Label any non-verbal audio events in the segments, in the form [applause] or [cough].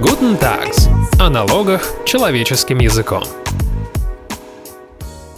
Guten Tags. О налогах человеческим языком.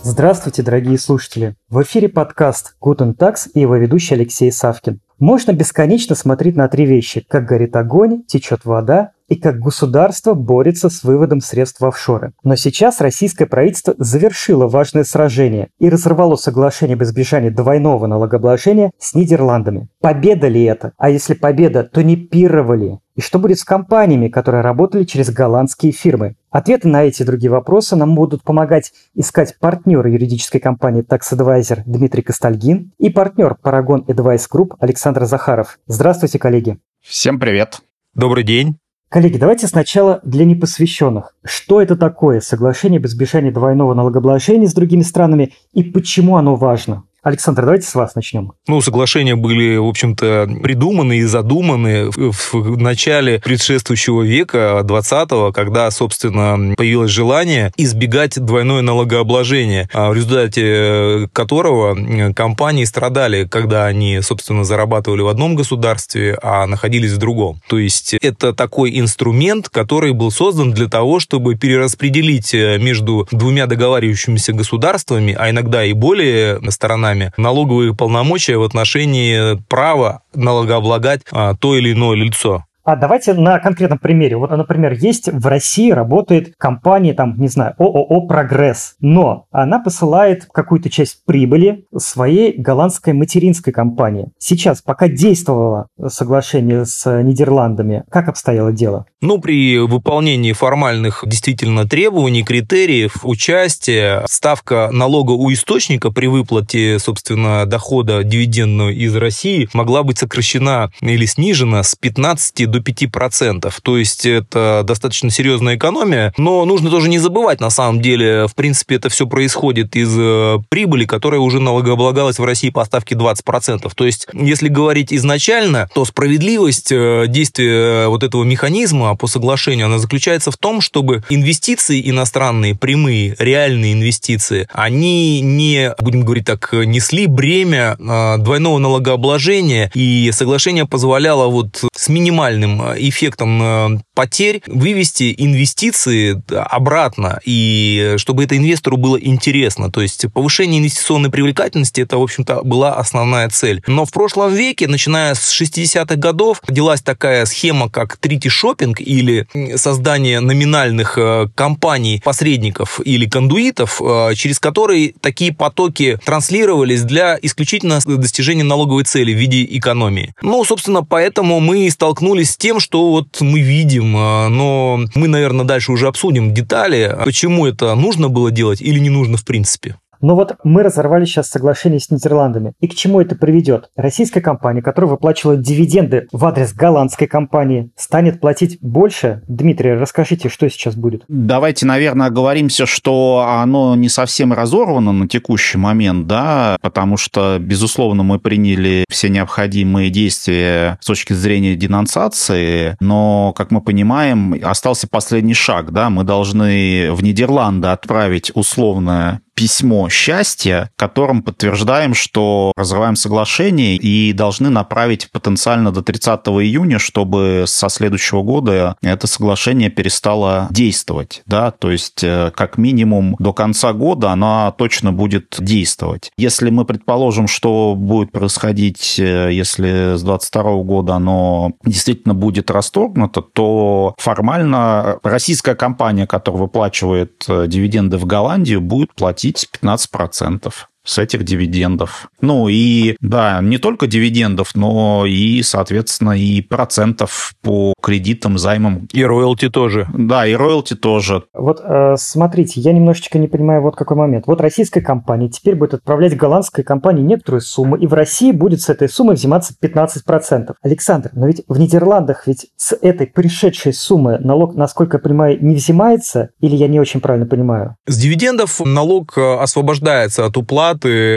Здравствуйте, дорогие слушатели! В эфире подкаст Guten Tax и его ведущий Алексей Савкин. Можно бесконечно смотреть на три вещи – как горит огонь, течет вода и как государство борется с выводом средств в офшоры. Но сейчас российское правительство завершило важное сражение и разорвало соглашение об избежании двойного налогообложения с Нидерландами. Победа ли это? А если победа, то не пировали? И что будет с компаниями, которые работали через голландские фирмы? Ответы на эти и другие вопросы нам будут помогать искать партнер юридической компании Tax Advisor Дмитрий Костальгин и партнер Paragon Advice Group Александр Захаров. Здравствуйте, коллеги. Всем привет. Добрый день. Коллеги, давайте сначала для непосвященных. Что это такое соглашение об избежании двойного налогообложения с другими странами и почему оно важно? Александр, давайте с вас начнем. Ну, соглашения были, в общем-то, придуманы и задуманы в начале предшествующего века, 20-го, когда, собственно, появилось желание избегать двойное налогообложение, а в результате э, которого э, компании страдали, когда они, собственно, зарабатывали в одном государстве, а находились в другом. То есть это такой инструмент, который был создан для того, чтобы перераспределить э, между двумя договаривающимися государствами, а иногда и более сторонами, нами налоговые полномочия в отношении права налогооблагать а, то или иное лицо. А давайте на конкретном примере. Вот, например, есть в России работает компания, там, не знаю, ООО «Прогресс», но она посылает какую-то часть прибыли своей голландской материнской компании. Сейчас, пока действовало соглашение с Нидерландами, как обстояло дело? Ну, при выполнении формальных действительно требований, критериев участия, ставка налога у источника при выплате, собственно, дохода дивидендного из России могла быть сокращена или снижена с 15 до 5%. То есть это достаточно серьезная экономия, но нужно тоже не забывать, на самом деле, в принципе, это все происходит из э, прибыли, которая уже налогооблагалась в России по ставке 20%. То есть, если говорить изначально, то справедливость э, действия вот этого механизма по соглашению, она заключается в том, чтобы инвестиции иностранные, прямые, реальные инвестиции, они не, будем говорить так, несли бремя э, двойного налогообложения, и соглашение позволяло вот с минимальным минимальным э, эффектом э, потерь вывести инвестиции обратно, и чтобы это инвестору было интересно. То есть повышение инвестиционной привлекательности, это, в общем-то, была основная цель. Но в прошлом веке, начиная с 60-х годов, родилась такая схема, как трити-шоппинг или создание номинальных э, компаний, посредников или кондуитов, через которые такие потоки транслировались для исключительно достижения налоговой цели в виде экономии. Ну, собственно, поэтому мы столкнулись с тем, что вот мы видим, а, но мы, наверное, дальше уже обсудим детали, почему это нужно было делать или не нужно в принципе. Но вот мы разорвали сейчас соглашение с Нидерландами. И к чему это приведет? Российская компания, которая выплачивала дивиденды в адрес голландской компании, станет платить больше? Дмитрий, расскажите, что сейчас будет? Давайте, наверное, оговоримся, что оно не совсем разорвано на текущий момент, да, потому что, безусловно, мы приняли все необходимые действия с точки зрения денонсации, но, как мы понимаем, остался последний шаг, да, мы должны в Нидерланды отправить условное письмо счастья, которым подтверждаем, что разрываем соглашение и должны направить потенциально до 30 июня, чтобы со следующего года это соглашение перестало действовать. Да? То есть, э, как минимум, до конца года оно точно будет действовать. Если мы предположим, что будет происходить, э, если с 22 года оно действительно будет расторгнуто, то формально российская компания, которая выплачивает э, дивиденды в Голландию, будет платить платить 15% с этих дивидендов. Ну и, да, не только дивидендов, но и, соответственно, и процентов по кредитам, займам. И роялти тоже. Да, и роялти тоже. Вот э, смотрите, я немножечко не понимаю вот какой момент. Вот российская компания теперь будет отправлять голландской компании некоторую сумму, и в России будет с этой суммы взиматься 15%. Александр, но ведь в Нидерландах ведь с этой пришедшей суммы налог, насколько я понимаю, не взимается, или я не очень правильно понимаю? С дивидендов налог э, освобождается от уплаты,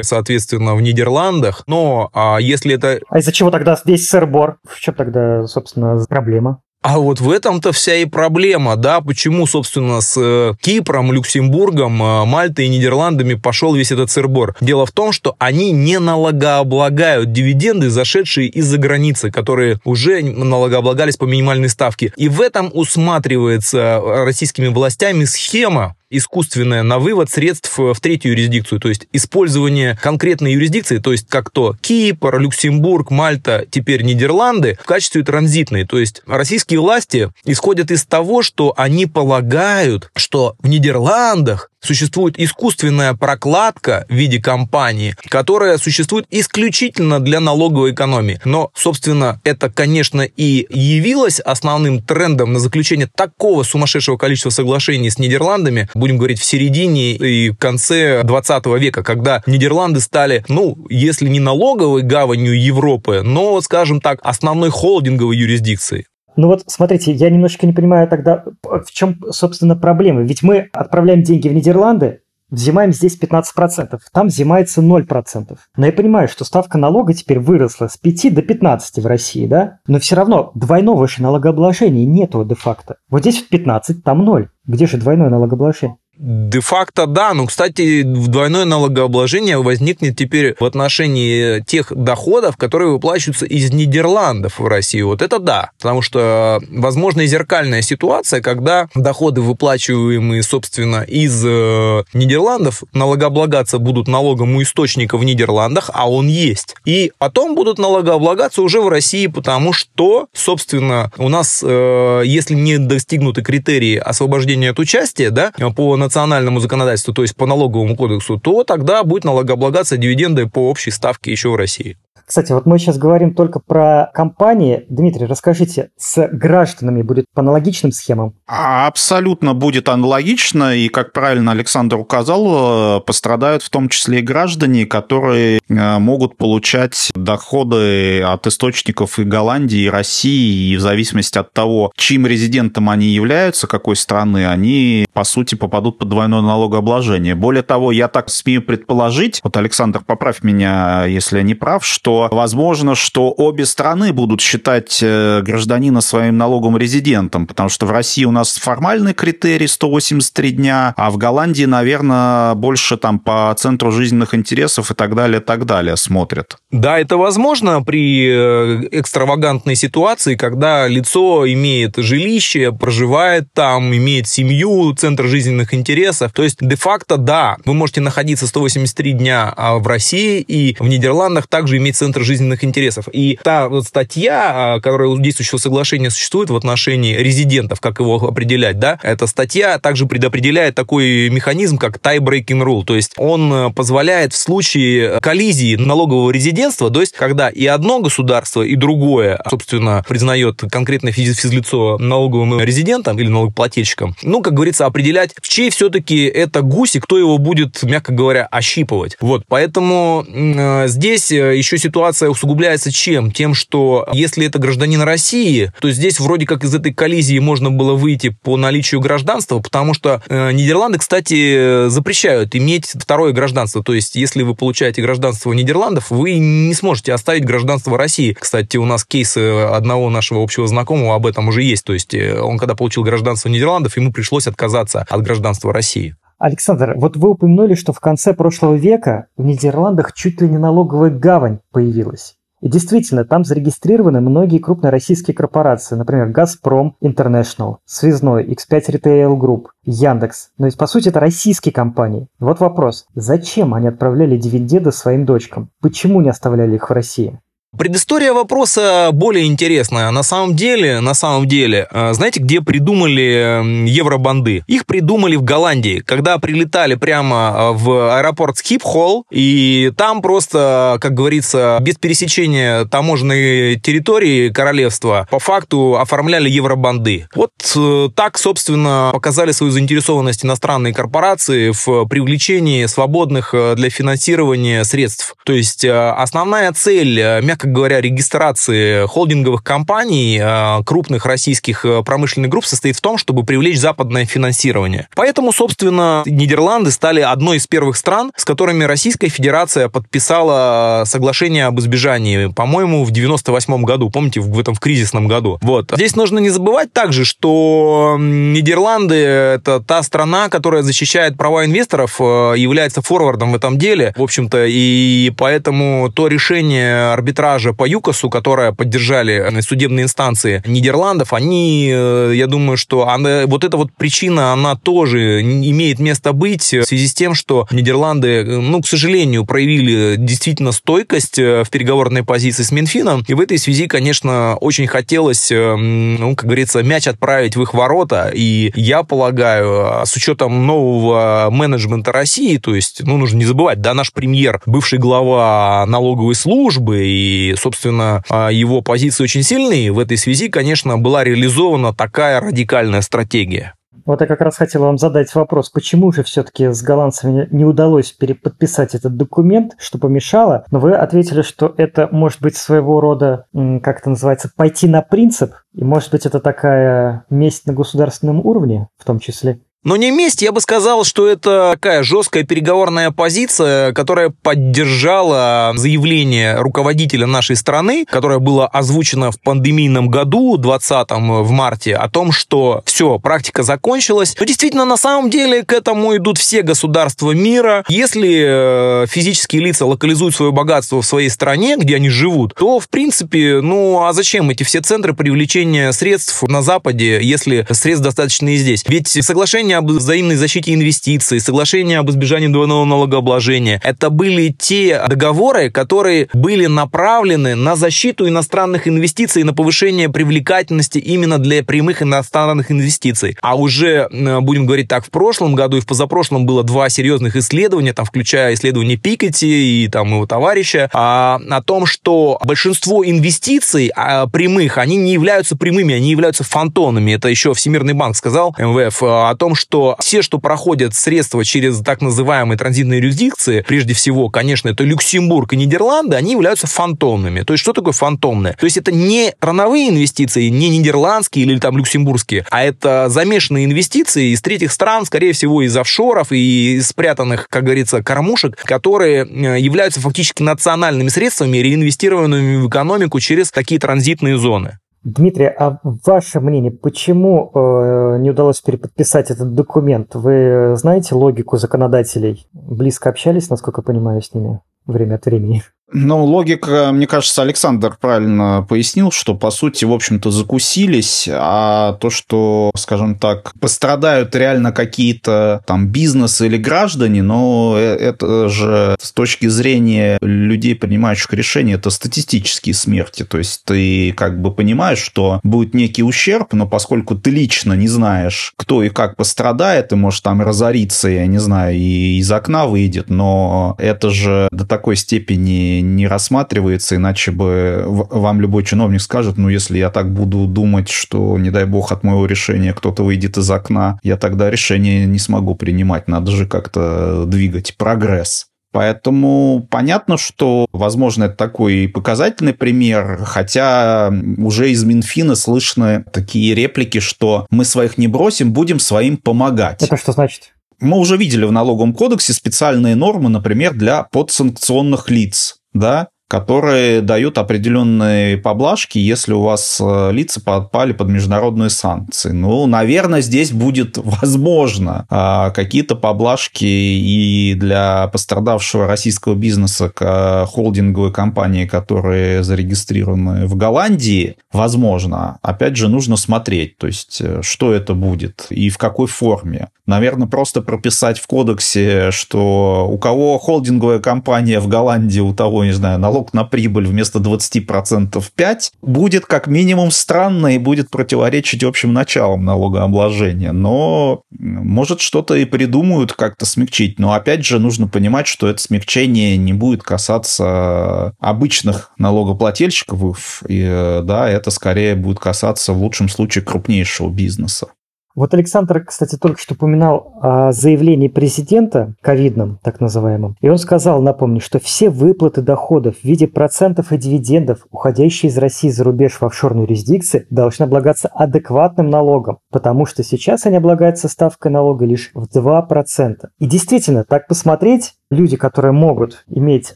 соответственно, в Нидерландах, но а если это... А из-за чего тогда здесь сыр-бор? В чем тогда, собственно, проблема? А вот в этом-то вся и проблема, да, почему, собственно, с э, Кипром, Люксембургом, э, Мальтой и Нидерландами пошел весь этот сырбор. Дело в том, что они не налогооблагают дивиденды, зашедшие из-за границы, которые уже налогооблагались по минимальной ставке. И в этом усматривается российскими властями схема, искусственное на вывод средств в третью юрисдикцию, то есть использование конкретной юрисдикции, то есть как то Кипр, Люксембург, Мальта, теперь Нидерланды в качестве транзитной. То есть российские власти исходят из того, что они полагают, что в Нидерландах существует искусственная прокладка в виде компании, которая существует исключительно для налоговой экономии. Но, собственно, это, конечно, и явилось основным трендом на заключение такого сумасшедшего количества соглашений с Нидерландами, будем говорить, в середине и конце 20 века, когда Нидерланды стали, ну, если не налоговой гаванью Европы, но, скажем так, основной холдинговой юрисдикцией. Ну вот, смотрите, я немножечко не понимаю тогда, в чем, собственно, проблема. Ведь мы отправляем деньги в Нидерланды, взимаем здесь 15%, там взимается 0%. Но я понимаю, что ставка налога теперь выросла с 5 до 15 в России, да? Но все равно двойного же налогообложения нету де-факто. Вот здесь 15, там 0. Где же двойное налогообложение? Де-факто да, но, кстати, двойное налогообложение возникнет теперь в отношении тех доходов, которые выплачиваются из Нидерландов в Россию. Вот это да, потому что возможна зеркальная ситуация, когда доходы, выплачиваемые, собственно, из э, Нидерландов, налогооблагаться будут налогом у источника в Нидерландах, а он есть. И потом будут налогооблагаться уже в России, потому что, собственно, у нас, э, если не достигнуты критерии освобождения от участия, да, по национальному законодательству, то есть по налоговому кодексу, то тогда будет налогооблагаться дивиденды по общей ставке еще в России. Кстати, вот мы сейчас говорим только про компании. Дмитрий, расскажите, с гражданами будет по аналогичным схемам? А абсолютно будет аналогично, и, как правильно Александр указал, э, пострадают в том числе и граждане, которые э, могут получать доходы от источников и Голландии, и России, и в зависимости от того, чьим резидентом они являются, какой страны, они, по сути, попадут под двойное налогообложение. Более того, я так смею предположить, вот, Александр, поправь меня, если я не прав, что возможно, что обе страны будут считать э, гражданина своим налоговым резидентом, потому что в России у нас формальный критерий 183 дня, а в Голландии, наверное, больше там по центру жизненных интересов и так далее, так далее смотрят. Да, это возможно при э, экстравагантной ситуации, когда лицо имеет жилище, проживает там, имеет семью, центр жизненных интересов. То есть, де-факто, да, вы можете находиться 183 дня а в России и в Нидерландах также иметь центр жизненных интересов. И та вот статья, а, которая действующего соглашения существует в отношении резидентов, как его определять, да, эта статья также предопределяет такой механизм, как tie-breaking rule, то есть он э, позволяет в случае коллизии налогового резидентства, то есть когда и одно государство, и другое, собственно, признает конкретное физлицо налоговым резидентом или налогоплательщиком, ну, как говорится, определять, чей все-таки это гусь и кто его будет, мягко говоря, ощипывать. Вот, поэтому э, здесь э, еще ситуация усугубляется чем? Тем, что если это гражданин России, то здесь вроде как из этой коллизии можно было выйти по наличию гражданства, потому что э, Нидерланды, кстати, запрещают иметь второе гражданство. То есть, если вы получаете гражданство Нидерландов, вы не сможете оставить гражданство России. Кстати, у нас кейс одного нашего общего знакомого об этом уже есть. То есть, э, он когда получил гражданство Нидерландов, ему пришлось отказаться от гражданства России. Александр, вот вы упомянули, что в конце прошлого века в Нидерландах чуть ли не налоговая гавань появилась. И действительно, там зарегистрированы многие крупные российские корпорации, например, «Газпром Интернешнл», «Связной», X5 Retail Group, Яндекс. Но ведь по сути это российские компании. Вот вопрос, зачем они отправляли дивиденды своим дочкам? Почему не оставляли их в России? Предыстория вопроса более интересная. На самом деле, на самом деле, э, знаете, где придумали евробанды? Их придумали в Голландии, когда прилетали прямо э, в аэропорт Скипхолл, и там просто, как говорится, без пересечения таможенной территории королевства, по факту оформляли евробанды. Вот э, так, собственно, показали свою заинтересованность иностранные корпорации в привлечении свободных для финансирования средств. То есть основная цель, мягко мягко говоря, регистрации холдинговых компаний э, крупных российских э, промышленных групп состоит в том, чтобы привлечь западное финансирование. Поэтому, собственно, Нидерланды стали одной из первых стран, с которыми Российская Федерация подписала соглашение об избежании, по-моему, в 98 году, помните, в этом в кризисном году. Вот. Здесь нужно не забывать также, что Нидерланды — это та страна, которая защищает права инвесторов, э, является форвардом в этом деле, в общем-то, и поэтому то решение арбитража по ЮКОСу, которое поддержали судебные инстанции Нидерландов, они, э, я думаю, что она, вот эта вот причина, она тоже имеет место быть в связи с тем, что Нидерланды, ну, к сожалению, проявили действительно стойкость э, в переговорной позиции с Минфином, и в этой связи, конечно, очень хотелось, ну, как говорится, мяч отправить в их ворота, и я полагаю, с учетом нового менеджмента России, то есть, ну, нужно не забывать, да, наш премьер, бывший глава налоговой службы, и, собственно, а, его позиции очень сильные. В этой связи, конечно, была реализована такая радикальная стратегия. Вот я как раз хотел вам задать вопрос, почему же все-таки с голландцами не удалось переподписать этот документ, что помешало, но вы ответили, что это может быть своего рода, как это называется, пойти на принцип, и может быть это такая месть на государственном уровне в том числе. Но не месть, я бы сказал, что это такая жесткая переговорная позиция, которая поддержала заявление руководителя нашей страны, которое было озвучено в пандемийном году, 20-м в марте, о том, что все, практика закончилась. Но действительно, на самом деле, к этому идут все государства мира. Если э, физические лица локализуют свое богатство в своей стране, где они живут, то, в принципе, ну, а зачем эти все центры привлечения средств на Западе, если средств достаточно и здесь? Ведь соглашение соглашение об взаимной защите инвестиций, соглашение об избежании двойного налогообложения. Это были те договоры, которые были направлены на защиту иностранных инвестиций, на повышение привлекательности именно для прямых иностранных инвестиций. А уже, будем говорить так, в прошлом году и в позапрошлом было два серьезных исследования, там, включая исследование Пикетти и там его товарища, а, о том, что большинство инвестиций а, прямых, они не являются прямыми, они являются фантонами. Это еще Всемирный банк сказал, МВФ, о том, что все, что проходят средства через так называемые транзитные юрисдикции, прежде всего, конечно, это Люксембург и Нидерланды, они являются фантомными. То есть, что такое фантомное? То есть, это не страновые инвестиции, не нидерландские или там люксембургские, а это замешанные инвестиции из третьих стран, скорее всего, из офшоров и из спрятанных, как говорится, кормушек, которые э, являются фактически национальными средствами, реинвестированными в экономику через такие транзитные зоны. Дмитрий, а ваше мнение, почему э, не удалось переподписать этот документ? Вы знаете логику законодателей? Близко общались, насколько я понимаю, с ними время от времени? Ну, логика, мне кажется, Александр правильно пояснил, что, по сути, в общем-то, закусились, а то, что, скажем так, пострадают реально какие-то там бизнесы или граждане, но э, это же с точки зрения людей, принимающих решения, это статистические смерти. То есть ты как бы понимаешь, что будет некий ущерб, но поскольку ты лично не знаешь, кто и как пострадает, ты можешь там разориться, я не знаю, и из окна выйдет, но это же до такой степени не рассматривается, иначе бы вам любой чиновник скажет, ну, если я так буду думать, что, не дай бог, от моего решения кто-то выйдет из окна, я тогда решение не смогу принимать, надо же как-то двигать прогресс. Поэтому понятно, что, возможно, это такой показательный пример, хотя уже из Минфина слышны такие реплики, что мы своих не бросим, будем своим помогать. Это что значит? Мы уже видели в налоговом кодексе специальные нормы, например, для подсанкционных лиц да, которые дают определенные поблажки, если у вас э, лица подпали под международные санкции. Ну, наверное, здесь будет [laughs] возможно а, какие-то поблажки и для пострадавшего российского бизнеса к э, холдинговой компании, которые зарегистрированы в Голландии, возможно. Опять же, нужно смотреть, то есть, э, что это будет и в какой форме. Наверное, просто прописать в кодексе, что у кого холдинговая компания в Голландии, у того, не знаю, налог на прибыль вместо 20% 5, будет как минимум странно и будет противоречить общим началам налогообложения. Но, может, что-то и придумают как-то смягчить. Но, опять же, нужно понимать, что это смягчение не будет касаться обычных налогоплательщиков. И, да, это скорее будет касаться в лучшем случае крупнейшего бизнеса. Вот Александр, кстати, только что упоминал о заявлении президента, ковидном так называемом, и он сказал, напомню, что все выплаты доходов в виде процентов и дивидендов, уходящие из России за рубеж в офшорную юрисдикции, должны облагаться адекватным налогом, потому что сейчас они облагаются ставкой налога лишь в 2%. И действительно, так посмотреть, люди, которые могут иметь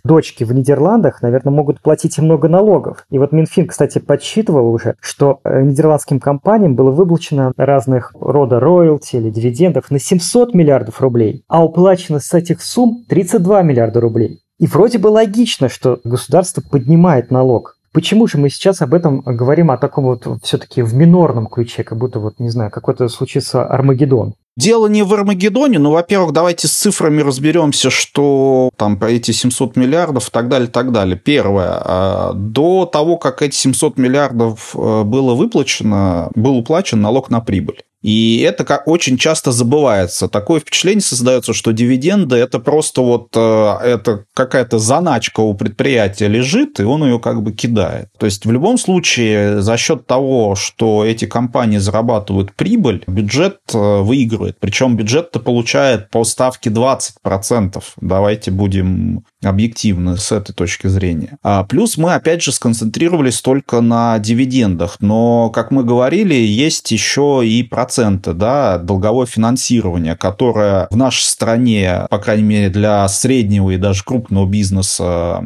дочки в Нидерландах, наверное, могут платить и много налогов. И вот Минфин, кстати, подсчитывал уже, что э, нидерландским компаниям было выплачено разных рода роялти или дивидендов на 700 миллиардов рублей, а уплачено с этих сумм 32 миллиарда рублей. И вроде бы логично, что государство поднимает налог. Почему же мы сейчас об этом говорим о таком вот все-таки в минорном ключе, как будто вот, не знаю, какой-то случится Армагеддон? Дело не в Армагеддоне, но, во-первых, давайте с цифрами разберемся, что там эти 700 миллиардов и так далее, и так далее. Первое, а, до того, как эти 700 миллиардов э, было выплачено, был уплачен налог на прибыль. И это очень часто забывается. Такое впечатление создается, что дивиденды это просто вот э, это какая-то заначка у предприятия лежит, и он ее как бы кидает. То есть в любом случае за счет того, что эти компании зарабатывают прибыль, бюджет э, выигрывает. Причем бюджет-то получает по ставке 20%. Давайте будем объективны с этой точки зрения. А плюс мы, опять же, сконцентрировались только на дивидендах. Но, как мы говорили, есть еще и проценты, да, долговое финансирование, которое в нашей стране, по крайней мере, для среднего и даже крупного бизнеса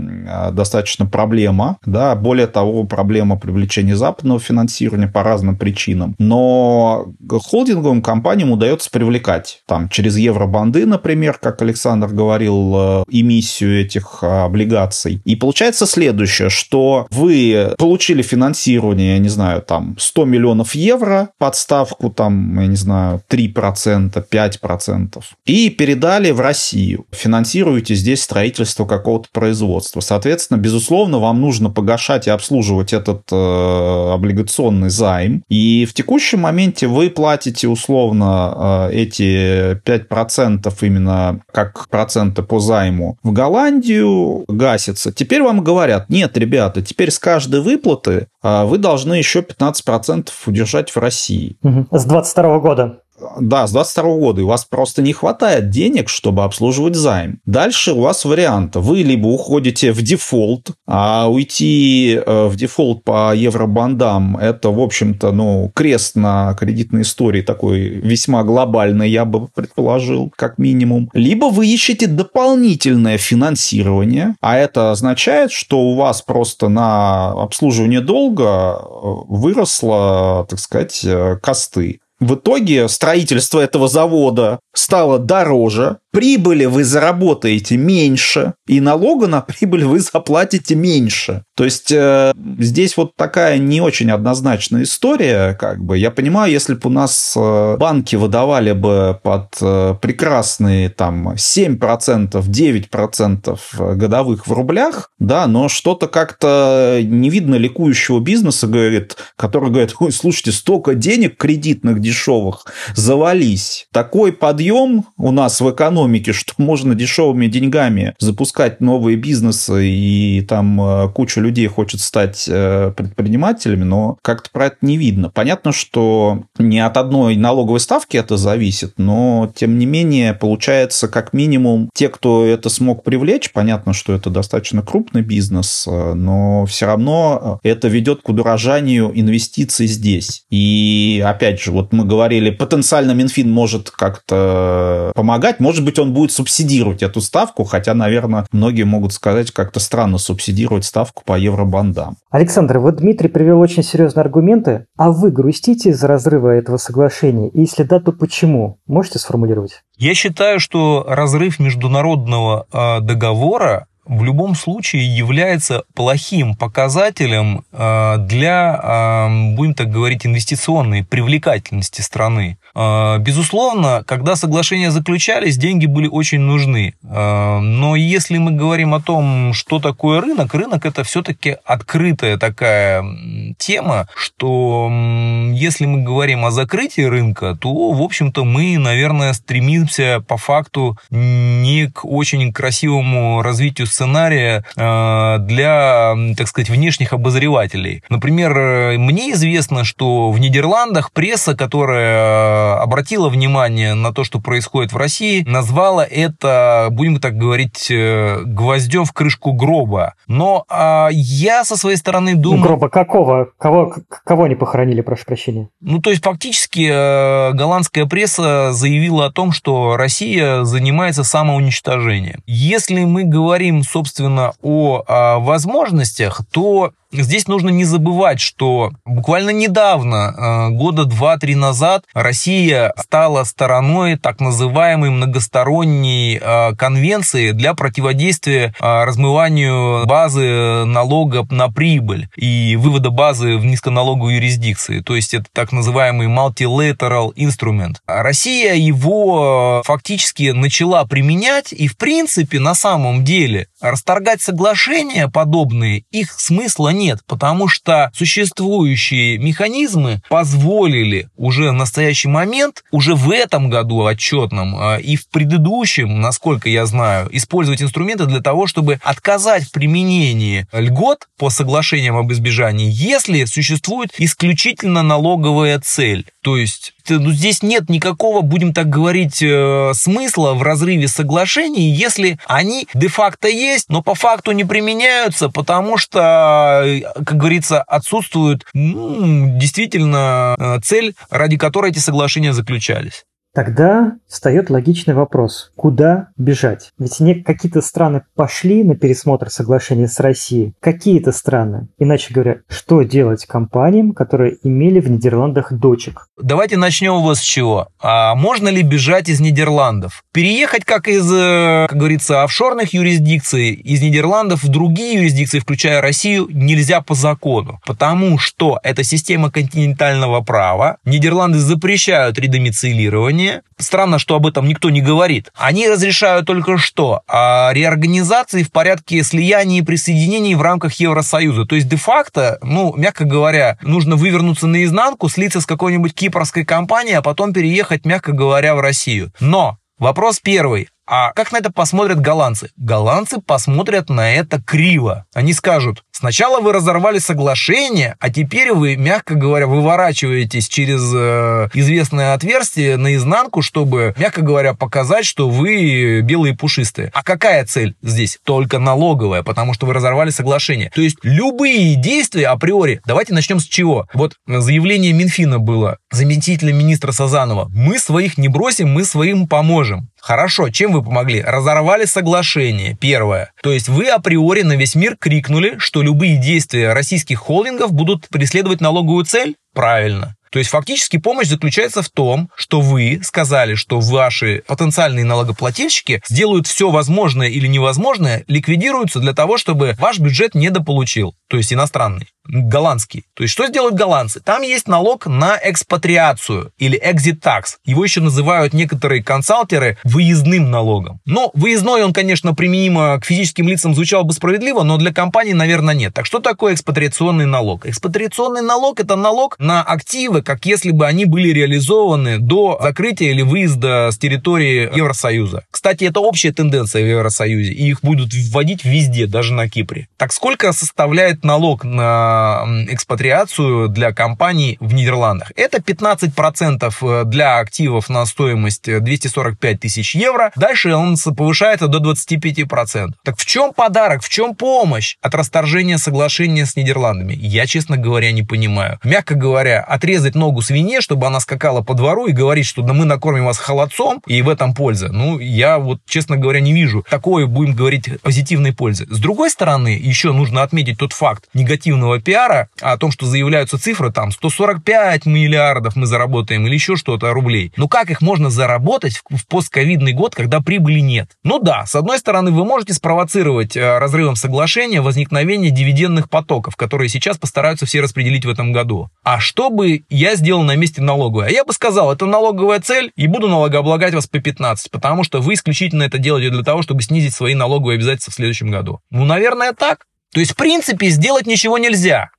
достаточно проблема, да, более того, проблема привлечения западного финансирования по разным причинам. Но холдинговым компаниям удается привлекать там через евробанды, например, как Александр говорил, э, эмиссию этих а, облигаций. И получается следующее, что вы получили финансирование, я не знаю, там 100 миллионов евро, подставку там, я не знаю, 3%, 5%, и передали в Россию. Финансируете здесь строительство какого-то производства. Соответственно, безусловно, вам нужно погашать и обслуживать этот э, облигационный займ. И в текущем моменте вы платите условно э, эти 5% именно как проценты по займу в Голландии, Голландию гасится. Теперь вам говорят, нет, ребята, теперь с каждой выплаты а, вы должны еще 15% удержать в России. С 22 года. Да, с 22 года. И у вас просто не хватает денег, чтобы обслуживать займ. Дальше у вас варианты. Вы либо уходите в дефолт, а уйти э, в дефолт по евробондам – это, в общем-то, ну, крест на кредитной истории такой весьма глобальный, я бы предположил, как минимум. Либо вы ищете дополнительное финансирование, а это означает, что у вас просто на обслуживание долга э, выросло, так сказать, э, косты. В итоге строительство этого завода стало дороже, прибыли вы заработаете меньше, и налога на прибыль вы заплатите меньше. То есть э, здесь вот такая не очень однозначная история, как бы. Я понимаю, если бы у нас э, банки выдавали бы под э, прекрасные там 7%, 9% годовых в рублях, да, но что-то как-то не видно ликующего бизнеса, говорит, который говорит, ой, слушайте, столько денег кредитных дешевых, завались. Такой подъем у нас в экономике экономики, что можно дешевыми деньгами запускать новые бизнесы, и там э, куча людей хочет стать э, предпринимателями, но как-то про это не видно. Понятно, что не от одной налоговой ставки это зависит, но тем не менее получается как минимум те, кто это смог привлечь, понятно, что это достаточно крупный бизнес, э, но все равно это ведет к удорожанию инвестиций здесь. И опять же, вот мы говорили, потенциально Минфин может как-то помогать, может быть, быть, он будет субсидировать эту ставку, хотя, наверное, многие могут сказать, как-то странно субсидировать ставку по евробандам. Александр, вот Дмитрий привел очень серьезные аргументы. А вы грустите из-за разрыва этого соглашения? И если да, то почему? Можете сформулировать? Я считаю, что разрыв международного э, договора в любом случае является плохим показателем э, для, э, будем так говорить, инвестиционной привлекательности страны. Э, безусловно, когда соглашения заключались, деньги были очень нужны. Но если мы говорим о том, что такое рынок, рынок это все-таки открытая такая тема, что если мы говорим о закрытии рынка, то, в общем-то, мы, наверное, стремимся по факту не к очень красивому развитию сценария э, для, так сказать, внешних обозревателей. Например, мне известно, что в Нидерландах пресса, которая обратила внимание на то, что происходит в России, назвала это, будем так говорить, гвоздем в крышку гроба. Но а, я со своей стороны думаю... Гроба какого? Кого, кого они похоронили, прошу прощения? Ну, то есть, фактически, голландская пресса заявила о том, что Россия занимается самоуничтожением. Если мы говорим, собственно, о, о возможностях, то Здесь нужно не забывать, что буквально недавно, э, года два-три назад, Россия стала стороной так называемой многосторонней э, конвенции для противодействия э, размыванию базы налога на прибыль и вывода базы в низконалоговой юрисдикции. То есть это так называемый multilateral instrument. Россия его фактически начала применять и в принципе на самом деле расторгать соглашения подобные их смысла нет потому что существующие механизмы позволили уже в настоящий момент, уже в этом году отчетном а, и в предыдущем, насколько я знаю, использовать инструменты для того, чтобы отказать в применении льгот по соглашениям об избежании, если существует исключительно налоговая цель. То есть ну, здесь нет никакого, будем так говорить, э, смысла в разрыве соглашений, если они де-факто есть, но по факту не применяются, потому что, э, как говорится, отсутствует ну, действительно э, цель, ради которой эти соглашения заключались. Тогда встает логичный вопрос, куда бежать? Ведь не какие-то страны пошли на пересмотр соглашения с Россией, какие-то страны. Иначе говоря, что делать компаниям, которые имели в Нидерландах дочек? Давайте начнем вот с чего. А можно ли бежать из Нидерландов? Переехать как из, э, как говорится, офшорных юрисдикций из Нидерландов в другие юрисдикции, включая Россию, нельзя по закону. Потому что это система континентального права. Нидерланды запрещают редомицилирование решение. Странно, что об этом никто не говорит. Они разрешают только что а реорганизации в порядке слияния и присоединений в рамках Евросоюза. То есть, де-факто, ну, мягко говоря, нужно вывернуться наизнанку, слиться с какой-нибудь кипрской компанией, а потом переехать, мягко говоря, в Россию. Но Вопрос первый. А как на это посмотрят голландцы? Голландцы посмотрят на это криво. Они скажут, сначала вы разорвали соглашение, а теперь вы, мягко говоря, выворачиваетесь через э, известное отверстие наизнанку, чтобы, мягко говоря, показать, что вы белые пушистые. А какая цель здесь? Только налоговая, потому что вы разорвали соглашение. То есть любые действия априори, давайте начнем с чего? Вот заявление Минфина было, заместителя министра Сазанова, мы своих не бросим, мы своим поможем. Хорошо, чем вы помогли? Разорвали соглашение, первое. То есть вы априори на весь мир крикнули, что любые действия российских холдингов будут преследовать налоговую цель? Правильно. То есть фактически помощь заключается в том, что вы сказали, что ваши потенциальные налогоплательщики сделают все возможное или невозможное, ликвидируются для того, чтобы ваш бюджет недополучил, то есть иностранный голландский. То есть что сделают голландцы? Там есть налог на экспатриацию или exit tax. Его еще называют некоторые консалтеры выездным налогом. Но выездной он, конечно, применимо к физическим лицам звучал бы справедливо, но для компаний, наверное, нет. Так что такое экспатриационный налог? Экспатриационный налог – это налог на активы, как если бы они были реализованы до закрытия или выезда с территории Евросоюза. Кстати, это общая тенденция в Евросоюзе, и их будут вводить везде, даже на Кипре. Так сколько составляет налог на экспатриацию для компаний в Нидерландах. Это 15% э, для активов на стоимость 245 тысяч евро. Дальше он повышается до 25%. Так в чем подарок, в чем помощь от расторжения соглашения с Нидерландами? Я, честно говоря, не понимаю. Мягко говоря, отрезать ногу свинье, чтобы она скакала по двору и говорить, что да мы накормим вас холодцом, и в этом польза. Ну, я вот, честно говоря, не вижу такой, будем говорить, позитивной пользы. С другой стороны, еще нужно отметить тот факт негативного пиара о том, что заявляются цифры, там, 145 миллиардов мы заработаем или еще что-то рублей. Но как их можно заработать в постковидный год, когда прибыли нет? Ну да, с одной стороны, вы можете спровоцировать э, разрывом соглашения возникновение дивидендных потоков, которые сейчас постараются все распределить в этом году. А что бы я сделал на месте налоговой? А я бы сказал, это налоговая цель, и буду налогооблагать вас по 15, потому что вы исключительно это делаете для того, чтобы снизить свои налоговые обязательства в следующем году. Ну, наверное, так. То есть, в принципе, сделать ничего нельзя.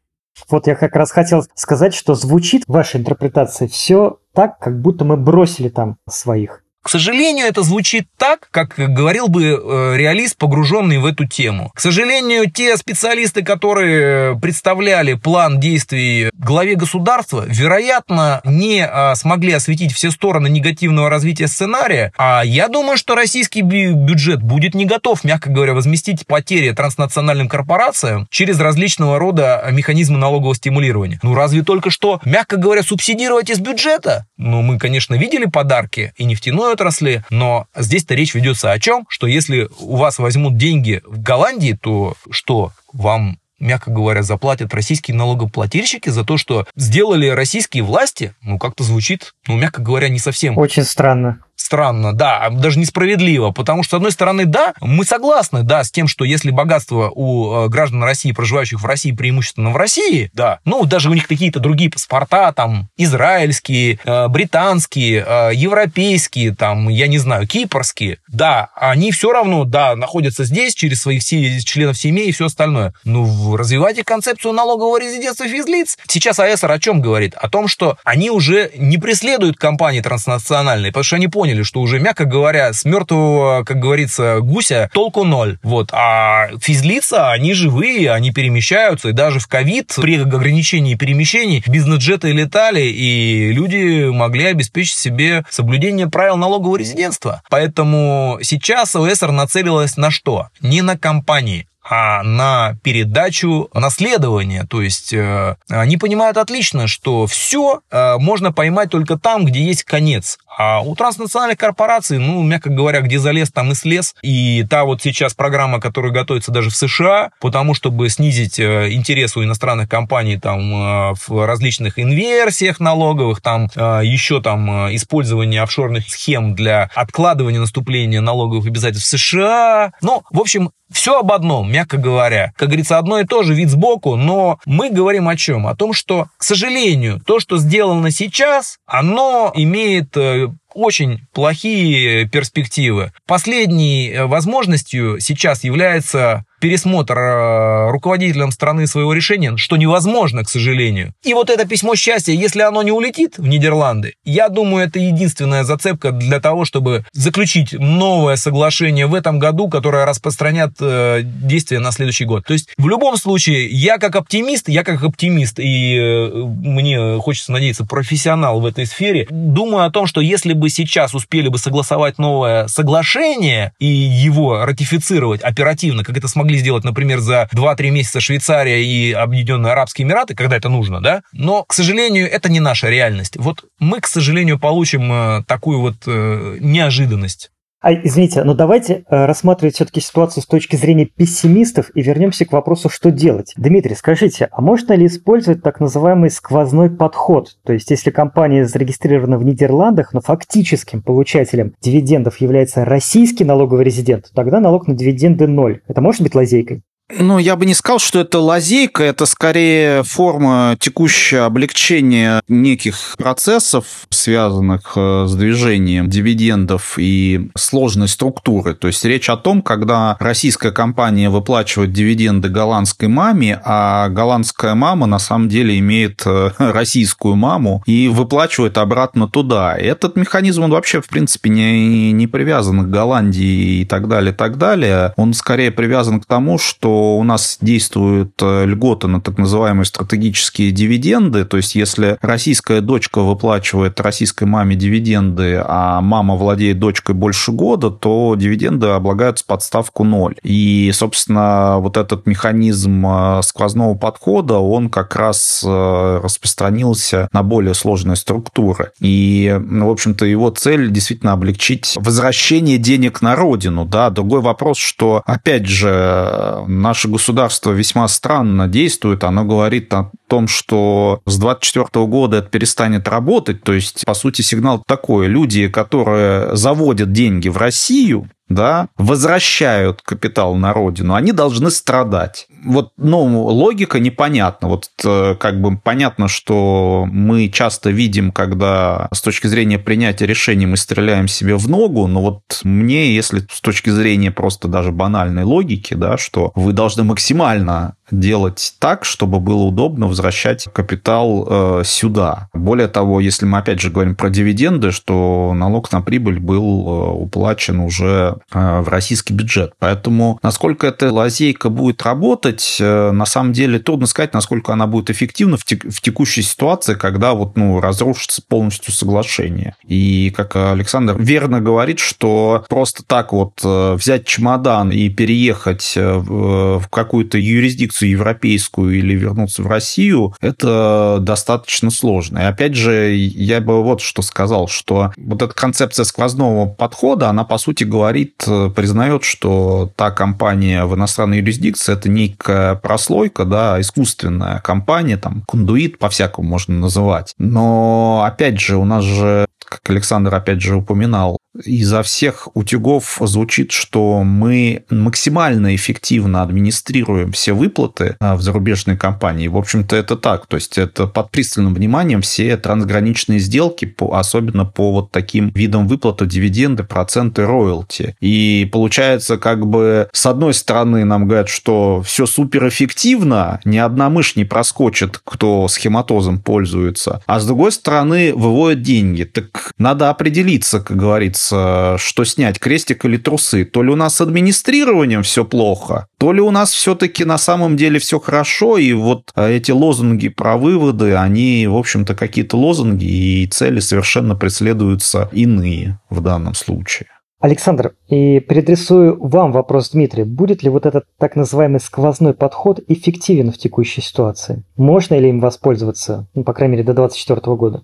Вот я как раз хотел сказать, что звучит ваша интерпретация все так, как будто мы бросили там своих. К сожалению, это звучит так, как говорил бы э, реалист, погруженный в эту тему. К сожалению, те специалисты, которые представляли план действий главе государства, вероятно, не а, смогли осветить все стороны негативного развития сценария. А я думаю, что российский бюджет будет не готов, мягко говоря, возместить потери транснациональным корпорациям через различного рода механизмы налогового стимулирования. Ну, разве только что, мягко говоря, субсидировать из бюджета? Ну, мы, конечно, видели подарки и нефтяной отрасли, но здесь-то речь ведется о чем? Что если у вас возьмут деньги в Голландии, то что? Вам мягко говоря, заплатят российские налогоплательщики за то, что сделали российские власти, ну, как-то звучит, ну, мягко говоря, не совсем. Очень странно странно, да, даже несправедливо, потому что, с одной стороны, да, мы согласны, да, с тем, что если богатство у э, граждан России, проживающих в России, преимущественно в России, да, ну, даже у них какие-то другие паспорта, там, израильские, э, британские, э, европейские, там, я не знаю, кипрские, да, они все равно, да, находятся здесь через своих членов семей и все остальное. Ну, развивайте концепцию налогового резидентства физлиц. Сейчас АЭСР о чем говорит? О том, что они уже не преследуют компании транснациональные, потому что они поняли, поняли, что уже, мягко говоря, с мертвого, как говорится, гуся толку ноль. Вот. А физлица, они живые, они перемещаются, и даже в ковид при ограничении перемещений бизнес-джеты летали, и люди могли обеспечить себе соблюдение правил налогового резидентства. Поэтому сейчас ОСР нацелилась на что? Не на компании, а на передачу наследования. То есть э, они понимают отлично, что все э, можно поймать только там, где есть конец. А у транснациональных корпораций, ну, мягко говоря, где залез, там и слез. И та вот сейчас программа, которая готовится даже в США, потому чтобы снизить э, интерес у иностранных компаний там в различных инверсиях налоговых, там еще там использование офшорных схем для откладывания наступления налоговых обязательств в США. Ну, в общем, все об одном, мягко говоря. Как говорится, одно и то же, вид сбоку, но мы говорим о чем? О том, что, к сожалению, то, что сделано сейчас, оно имеет э, очень плохие перспективы. Последней э, возможностью сейчас является пересмотр э, руководителем страны своего решения, что невозможно, к сожалению. И вот это письмо счастья, если оно не улетит в Нидерланды, я думаю, это единственная зацепка для того, чтобы заключить новое соглашение в этом году, которое распространят э, действия на следующий год. То есть в любом случае, я как оптимист, я как оптимист, и э, мне хочется надеяться, профессионал в этой сфере, думаю о том, что если бы сейчас успели бы согласовать новое соглашение и его ратифицировать оперативно, как это смогли могли сделать, например, за 2-3 месяца Швейцария и Объединенные Арабские Эмираты, когда это нужно, да? Но, к сожалению, это не наша реальность. Вот мы, к сожалению, получим э, такую вот э, неожиданность. А, извините, но давайте э, рассматривать все-таки ситуацию с точки зрения пессимистов и вернемся к вопросу, что делать. Дмитрий, скажите, а можно ли использовать так называемый сквозной подход? То есть, если компания зарегистрирована в Нидерландах, но фактическим получателем дивидендов является российский налоговый резидент, тогда налог на дивиденды ноль. Это может быть лазейкой? Ну, я бы не сказал, что это лазейка, это скорее форма текущего облегчения неких процессов, связанных э, с движением дивидендов и сложной структуры. То есть речь о том, когда российская компания выплачивает дивиденды голландской маме, а голландская мама на самом деле имеет э, [laughs] российскую маму и выплачивает обратно туда. Этот механизм, он вообще, в принципе, не, не привязан к Голландии и так далее, так далее. Он скорее привязан к тому, что у нас действуют э, льготы на так называемые стратегические дивиденды, то есть если российская дочка выплачивает российской маме дивиденды, а мама владеет дочкой больше года, то дивиденды облагаются под ставку ноль. И, собственно, вот этот механизм э, сквозного подхода, он как раз э, распространился на более сложные структуры. И, в общем-то, его цель действительно облегчить возвращение денег на родину. Да? Другой вопрос, что, опять же, наше государство весьма странно действует. Оно говорит о том, что с 2024 года это перестанет работать. То есть, по сути, сигнал такой. Люди, которые заводят деньги в Россию, да, возвращают капитал на родину, они должны страдать. Вот, ну, логика непонятна. Вот э, как бы понятно, что мы часто видим, когда с точки зрения принятия решений мы стреляем себе в ногу, но вот мне, если с точки зрения просто даже банальной логики, да, что вы должны максимально делать так, чтобы было удобно возвращать капитал э, сюда. Более того, если мы опять же говорим про дивиденды, что налог на прибыль был э, уплачен уже э, в российский бюджет. Поэтому насколько эта лазейка будет работать, э, на самом деле трудно сказать, насколько она будет эффективна в, тек- в текущей ситуации, когда вот, ну, разрушится полностью соглашение. И как Александр верно говорит, что просто так вот э, взять чемодан и переехать э, в, в какую-то юрисдикцию европейскую или вернуться в Россию, это достаточно сложно. И опять же, я бы вот что сказал, что вот эта концепция сквозного подхода, она, по сути, говорит, признает, что та компания в иностранной юрисдикции это некая прослойка, да, искусственная компания, там, кондуит, по-всякому можно называть. Но, опять же, у нас же как Александр опять же упоминал, изо всех утюгов звучит, что мы максимально эффективно администрируем все выплаты а, в зарубежной компании. В общем-то, это так. То есть это под пристальным вниманием все трансграничные сделки, особенно по вот таким видам выплаты, дивиденды, проценты, роялти. И получается, как бы, с одной стороны, нам говорят, что все суперэффективно, ни одна мышь не проскочит, кто схематозом пользуется, а с другой стороны, выводят деньги. Так надо определиться, как говорится, что снять, крестик или трусы. То ли у нас с администрированием все плохо, то ли у нас все-таки на самом деле все хорошо, и вот эти лозунги про выводы, они, в общем-то, какие-то лозунги, и цели совершенно преследуются иные в данном случае. Александр, и переадресую вам вопрос, Дмитрий. Будет ли вот этот так называемый сквозной подход эффективен в текущей ситуации? Можно ли им воспользоваться, ну, по крайней мере, до 2024 года?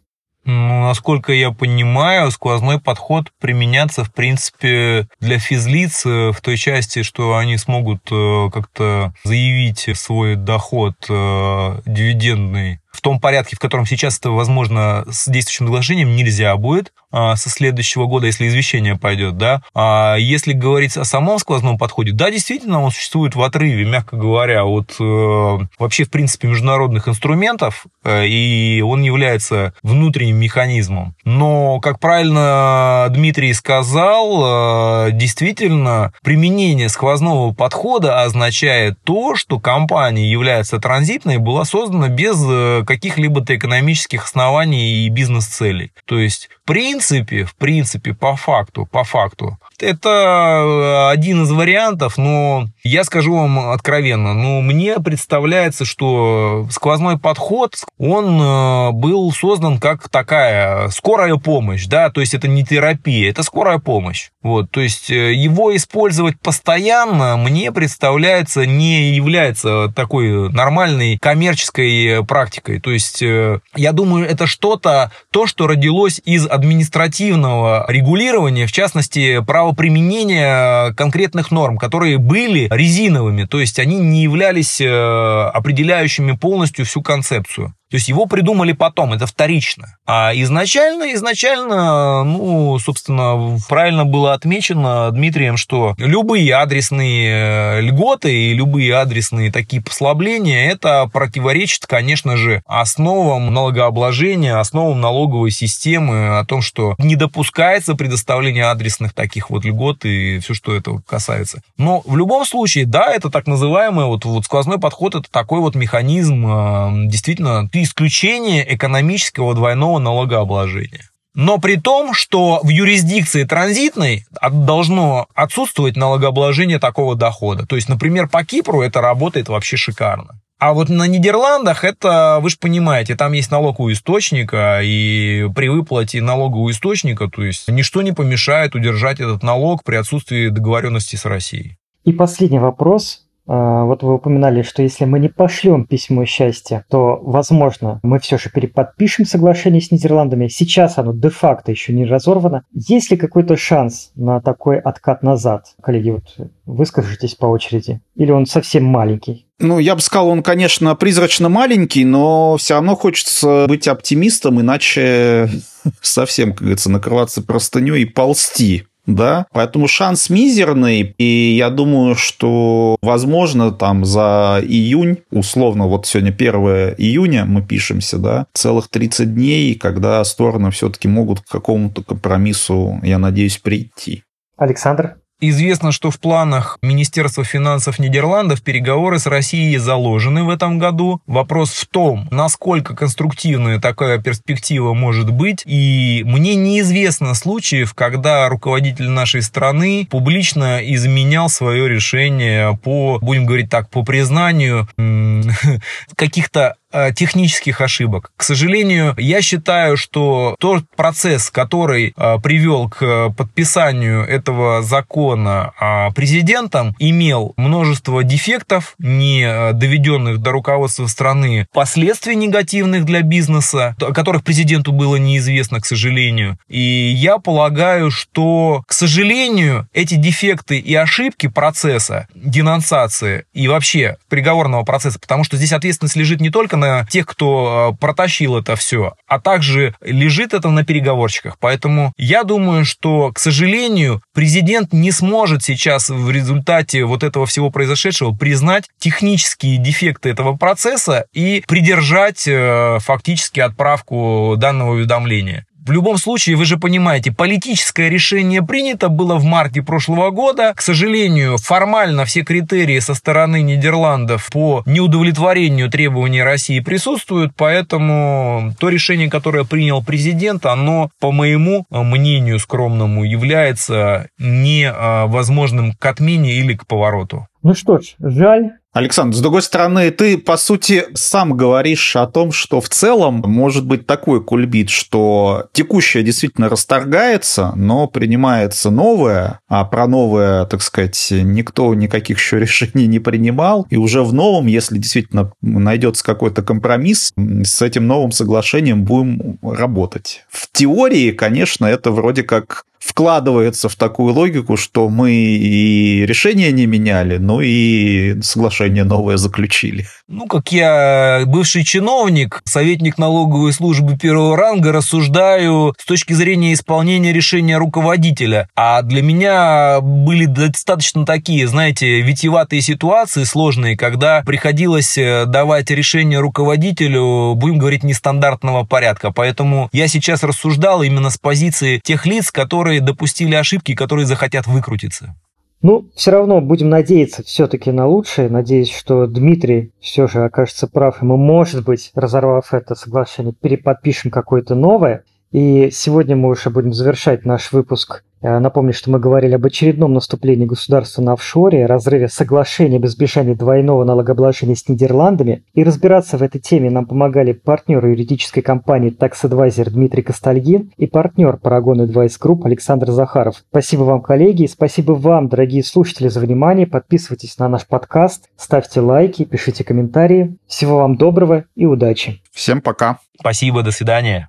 Ну, насколько я понимаю, сквозной подход применяться, в принципе, для физлиц э, в той части, что они смогут э, как-то заявить свой доход э, дивидендный в том порядке, в котором сейчас это возможно с действующим соглашением, нельзя будет а, со следующего года, если извещение пойдет, да. А если говорить о самом сквозном подходе, да, действительно, он существует в отрыве, мягко говоря, от э, вообще, в принципе, международных инструментов, э, и он является внутренним механизмом. Но, как правильно Дмитрий сказал, э, действительно, применение сквозного подхода означает то, что компания является транзитной, была создана без э, каких-либо-то экономических оснований и бизнес-целей. То есть, в принципе, в принципе, по факту, по факту, это один из вариантов, но я скажу вам откровенно, ну, мне представляется, что сквозной подход, он э, был создан как такая скорая помощь, да, то есть это не терапия, это скорая помощь. Вот, то есть э, его использовать постоянно мне представляется не является такой нормальной коммерческой практикой. То есть э, я думаю, это что-то, то, что родилось из административного регулирования, в частности, правоприменения конкретных норм, которые были резиновыми, то есть они не являлись э, определяющими полностью всю концепцию. То есть его придумали потом, это вторично. А изначально, изначально, ну, собственно, правильно было отмечено Дмитрием, что любые адресные э, льготы и любые адресные такие послабления, это противоречит, конечно же, основам налогообложения, основам налоговой системы, о том, что не допускается предоставление адресных таких вот льгот и все, что этого касается. Но в любом случае, да, это так называемый вот, вот сквозной подход, это такой вот механизм, э, действительно, исключение экономического двойного налогообложения. Но при том, что в юрисдикции транзитной должно отсутствовать налогообложение такого дохода. То есть, например, по Кипру это работает вообще шикарно. А вот на Нидерландах это, вы же понимаете, там есть налог у источника, и при выплате налога у источника, то есть ничто не помешает удержать этот налог при отсутствии договоренности с Россией. И последний вопрос. А, вот вы упоминали, что если мы не пошлем письмо счастья, то, возможно, мы все же переподпишем соглашение с Нидерландами. Сейчас оно де-факто еще не разорвано. Есть ли какой-то шанс на такой откат назад? Коллеги, вот выскажитесь по очереди. Или он совсем маленький? Ну, я бы сказал, он, конечно, призрачно маленький, но все равно хочется быть оптимистом, иначе [laughs] совсем, как говорится, накрываться простыней и ползти да, поэтому шанс мизерный, и я думаю, что, возможно, там за июнь, условно, вот сегодня 1 июня мы пишемся, да, целых 30 дней, когда стороны все-таки могут к какому-то компромиссу, я надеюсь, прийти. Александр? Известно, что в планах Министерства финансов Нидерландов переговоры с Россией заложены в этом году. Вопрос в том, насколько конструктивная такая перспектива может быть. И мне неизвестно случаев, когда руководитель нашей страны публично изменял свое решение по, будем говорить так, по признанию [laughs] каких-то технических ошибок. К сожалению, я считаю, что тот процесс, который э, привел к подписанию этого закона а, президентом, имел множество дефектов, не э, доведенных до руководства страны, последствий негативных для бизнеса, о которых президенту было неизвестно, к сожалению. И я полагаю, что, к сожалению, эти дефекты и ошибки процесса денонсации и вообще приговорного процесса, потому что здесь ответственность лежит не только на тех, кто э, протащил это все, а также лежит это на переговорщиках. Поэтому я думаю, что, к сожалению, президент не сможет сейчас в результате вот этого всего произошедшего признать технические дефекты этого процесса и придержать э, фактически отправку данного уведомления. В любом случае, вы же понимаете, политическое решение принято было в марте прошлого года. К сожалению, формально все критерии со стороны Нидерландов по неудовлетворению требований России присутствуют, поэтому то решение, которое принял президент, оно, по моему мнению скромному, является невозможным к отмене или к повороту. Ну что ж, жаль, Александр, с другой стороны, ты, по сути, сам говоришь о том, что в целом может быть такой кульбит, что текущее действительно расторгается, но принимается новое, а про новое, так сказать, никто никаких еще решений не принимал, и уже в новом, если действительно найдется какой-то компромисс, с этим новым соглашением будем работать. В теории, конечно, это вроде как вкладывается в такую логику, что мы и решения не меняли, но и соглашение новое заключили. Ну, как я, бывший чиновник, советник налоговой службы первого ранга, рассуждаю с точки зрения исполнения решения руководителя. А для меня были достаточно такие, знаете, витиеватые ситуации сложные, когда приходилось э, давать решение руководителю, будем говорить, нестандартного порядка. Поэтому я сейчас рассуждал именно с позиции тех лиц, которые допустили ошибки, которые захотят выкрутиться. Ну, все равно будем надеяться все-таки на лучшее. Надеюсь, что Дмитрий все же окажется прав, и мы, может быть, разорвав это соглашение, переподпишем какое-то новое. И сегодня мы уже будем завершать наш выпуск напомню, что мы говорили об очередном наступлении государства на офшоре, разрыве соглашения об избежании двойного налогообложения с Нидерландами. И разбираться в этой теме нам помогали партнер юридической компании Tax Advisor Дмитрий Костальгин и партнер Paragon Advice Group Александр Захаров. Спасибо вам, коллеги, и спасибо вам, дорогие слушатели, за внимание. Подписывайтесь на наш подкаст, ставьте лайки, пишите комментарии. Всего вам доброго и удачи. Всем пока. Спасибо, до свидания.